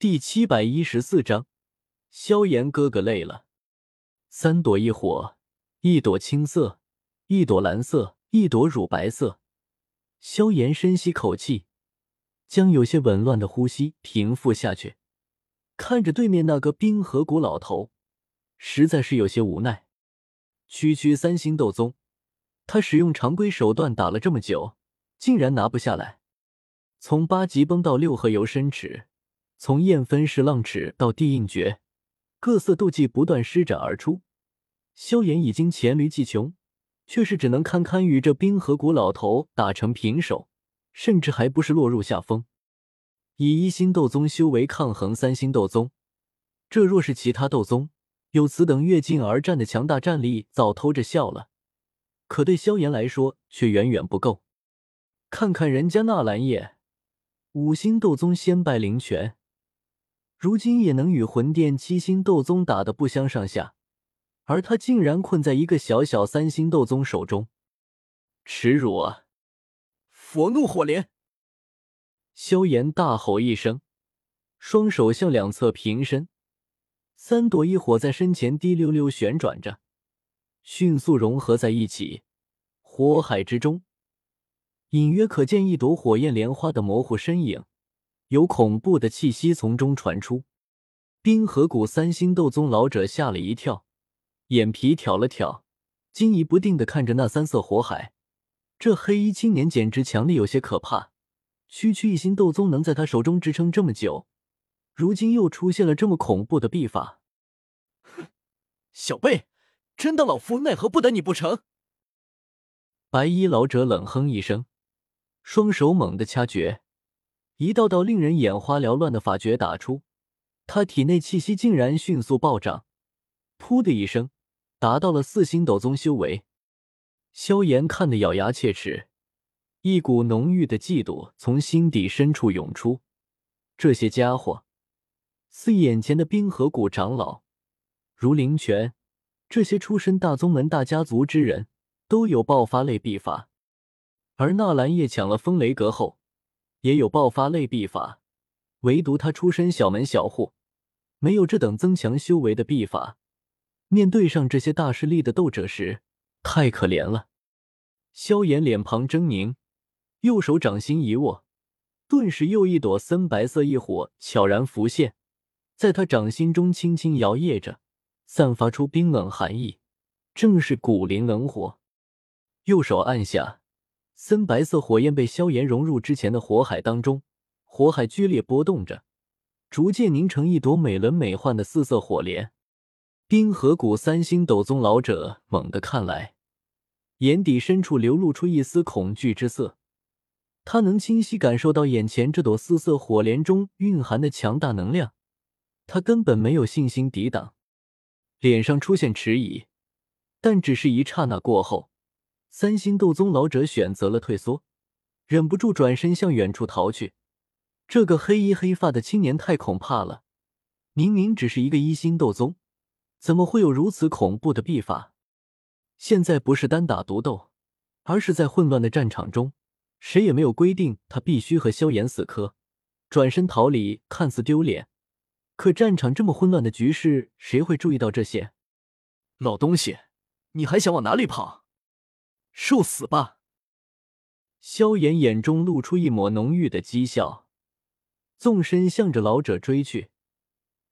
第七百一十四章，萧炎哥哥累了。三朵异火，一朵青色，一朵蓝色，一朵乳白色。萧炎深吸口气，将有些紊乱的呼吸平复下去，看着对面那个冰河谷老头，实在是有些无奈。区区三星斗宗，他使用常规手段打了这么久，竟然拿不下来。从八级崩到六合游深池。从燕分式浪尺到地印诀，各色斗技不断施展而出。萧炎已经黔驴技穷，却是只能堪堪与这冰河谷老头打成平手，甚至还不是落入下风。以一星斗宗修为抗衡三星斗宗，这若是其他斗宗，有此等跃进而战的强大战力，早偷着笑了。可对萧炎来说，却远远不够。看看人家纳兰叶，五星斗宗先拜灵泉。如今也能与魂殿七星斗宗打得不相上下，而他竟然困在一个小小三星斗宗手中，耻辱啊！佛怒火莲，萧炎大吼一声，双手向两侧平伸，三朵异火在身前滴溜溜旋转着，迅速融合在一起，火海之中，隐约可见一朵火焰莲花的模糊身影。有恐怖的气息从中传出，冰河谷三星斗宗老者吓了一跳，眼皮挑了挑，惊疑不定的看着那三色火海。这黑衣青年简直强力有些可怕，区区一星斗宗能在他手中支撑这么久，如今又出现了这么恐怖的秘法。哼，小辈，真当老夫奈何不得你不成？白衣老者冷哼一声，双手猛地掐诀。一道道令人眼花缭乱的法诀打出，他体内气息竟然迅速暴涨，噗的一声，达到了四星斗宗修为。萧炎看得咬牙切齿，一股浓郁的嫉妒从心底深处涌出。这些家伙，似眼前的冰河谷长老，如灵泉，这些出身大宗门大家族之人，都有爆发类秘法，而纳兰叶抢了风雷阁后。也有爆发类秘法，唯独他出身小门小户，没有这等增强修为的秘法。面对上这些大势力的斗者时，太可怜了。萧炎脸庞狰狞，右手掌心一握，顿时又一朵森白色异火悄然浮现，在他掌心中轻轻摇曳着，散发出冰冷寒意，正是古灵冷火。右手按下。森白色火焰被萧炎融入之前的火海当中，火海剧烈波动着，逐渐凝成一朵美轮美奂的四色火莲。冰河谷三星斗宗老者猛地看来，眼底深处流露出一丝恐惧之色。他能清晰感受到眼前这朵四色火莲中蕴含的强大能量，他根本没有信心抵挡，脸上出现迟疑，但只是一刹那过后。三星斗宗老者选择了退缩，忍不住转身向远处逃去。这个黑衣黑发的青年太恐怕了，明明只是一个一星斗宗，怎么会有如此恐怖的秘法？现在不是单打独斗，而是在混乱的战场中，谁也没有规定他必须和萧炎死磕。转身逃离看似丢脸，可战场这么混乱的局势，谁会注意到这些？老东西，你还想往哪里跑？受死吧！萧炎眼中露出一抹浓郁的讥笑，纵身向着老者追去，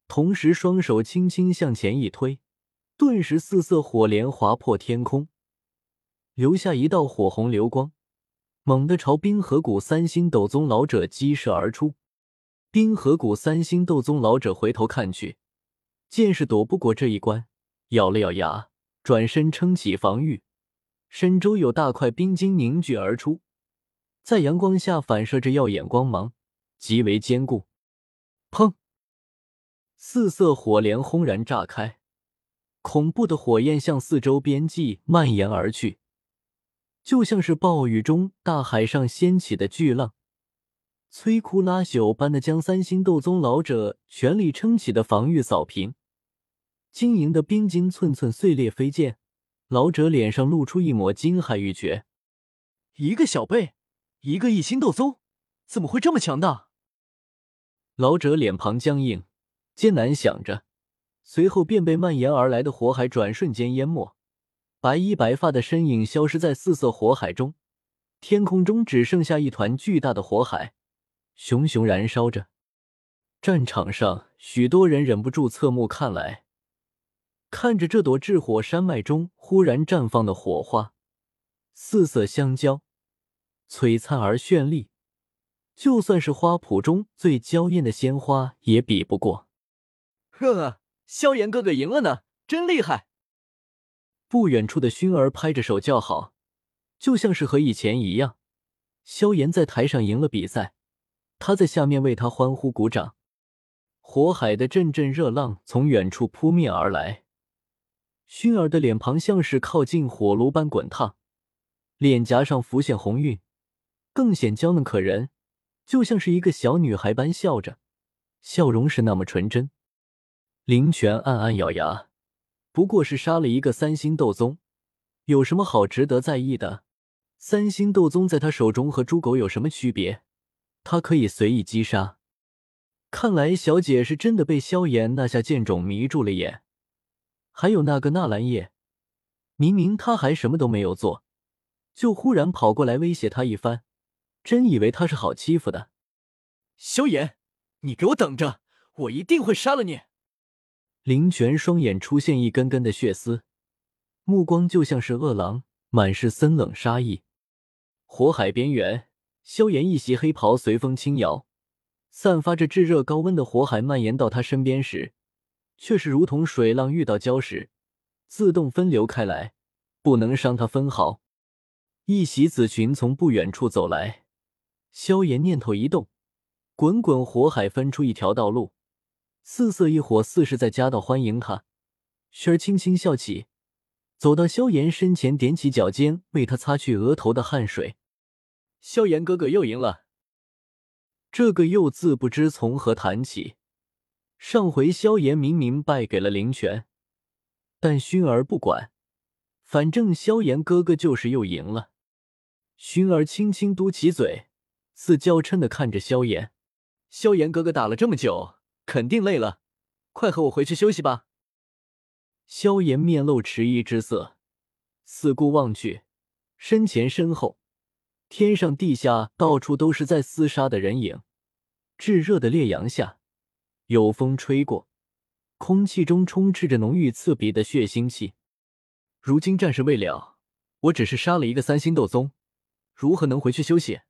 同时双手轻轻向前一推，顿时四色火莲划破天空，留下一道火红流光，猛地朝冰河谷三星斗宗老者激射而出。冰河谷三星斗宗老者回头看去，见是躲不过这一关，咬了咬牙，转身撑起防御。身周有大块冰晶凝聚而出，在阳光下反射着耀眼光芒，极为坚固。砰！四色火莲轰然炸开，恐怖的火焰向四周边际蔓延而去，就像是暴雨中大海上掀起的巨浪，摧枯拉朽般的将三星斗宗老者全力撑起的防御扫平，晶莹的冰晶寸寸碎裂飞溅。老者脸上露出一抹惊骇欲绝，一个小辈，一个一星斗宗，怎么会这么强大？老者脸庞僵硬，艰难想着，随后便被蔓延而来的火海转瞬间淹没，白衣白发的身影消失在四色火海中，天空中只剩下一团巨大的火海，熊熊燃烧着。战场上，许多人忍不住侧目看来，看着这朵炽火山脉中忽然绽放的火花，四色相交，璀璨而绚丽。就算是花圃中最娇艳的鲜花也比不过。呵呵，萧炎哥哥赢了呢，真厉害！不远处的薰儿拍着手叫好，就像是和以前一样。萧炎在台上赢了比赛，他在下面为他欢呼鼓掌。火海的阵阵热浪从远处扑面而来，薰儿的脸庞像是靠近火炉般滚烫，脸颊上浮现红晕，更显娇嫩可人。就像是一个小女孩般笑着，笑容是那么纯真。林泉暗暗咬牙，不过是杀了一个三星斗宗，有什么好值得在意的？三星斗宗在他手中和猪狗有什么区别？他可以随意击杀。看来小姐是真的被萧炎那下剑种迷住了眼。还有那个纳兰叶，明明他还什么都没有做，就忽然跑过来威胁他一番。真以为他是好欺负的？萧炎，你给我等着，我一定会杀了你！林泉双眼出现一根根的血丝，目光就像是饿狼，满是森冷杀意。火海边缘，萧炎一袭黑袍随风轻摇，散发着炙热高温的火海蔓延到他身边时，却是如同水浪遇到礁石，自动分流开来，不能伤他分毫。一袭紫裙从不远处走来。萧炎念头一动，滚滚火海分出一条道路，四色异火似是在夹道欢迎他。薰儿轻轻笑起，走到萧炎身前，踮起脚尖为他擦去额头的汗水。萧炎哥哥又赢了。这个“又”字不知从何谈起。上回萧炎明明败给了林泉，但薰儿不管，反正萧炎哥哥就是又赢了。薰儿轻轻嘟起嘴。似娇嗔的看着萧炎，萧炎哥哥打了这么久，肯定累了，快和我回去休息吧。萧炎面露迟疑之色，四顾望去，身前身后，天上地下到处都是在厮杀的人影。炙热的烈阳下，有风吹过，空气中充斥着浓郁刺鼻的血腥气。如今战事未了，我只是杀了一个三星斗宗，如何能回去休息？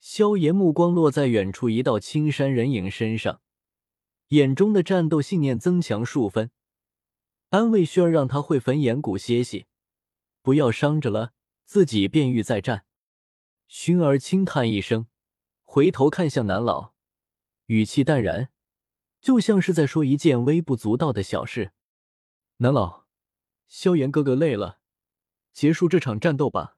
萧炎目光落在远处一道青山人影身上，眼中的战斗信念增强数分，安慰轩儿让他会焚炎谷歇息，不要伤着了，自己便欲再战。薰儿轻叹一声，回头看向南老，语气淡然，就像是在说一件微不足道的小事。南老，萧炎哥哥累了，结束这场战斗吧。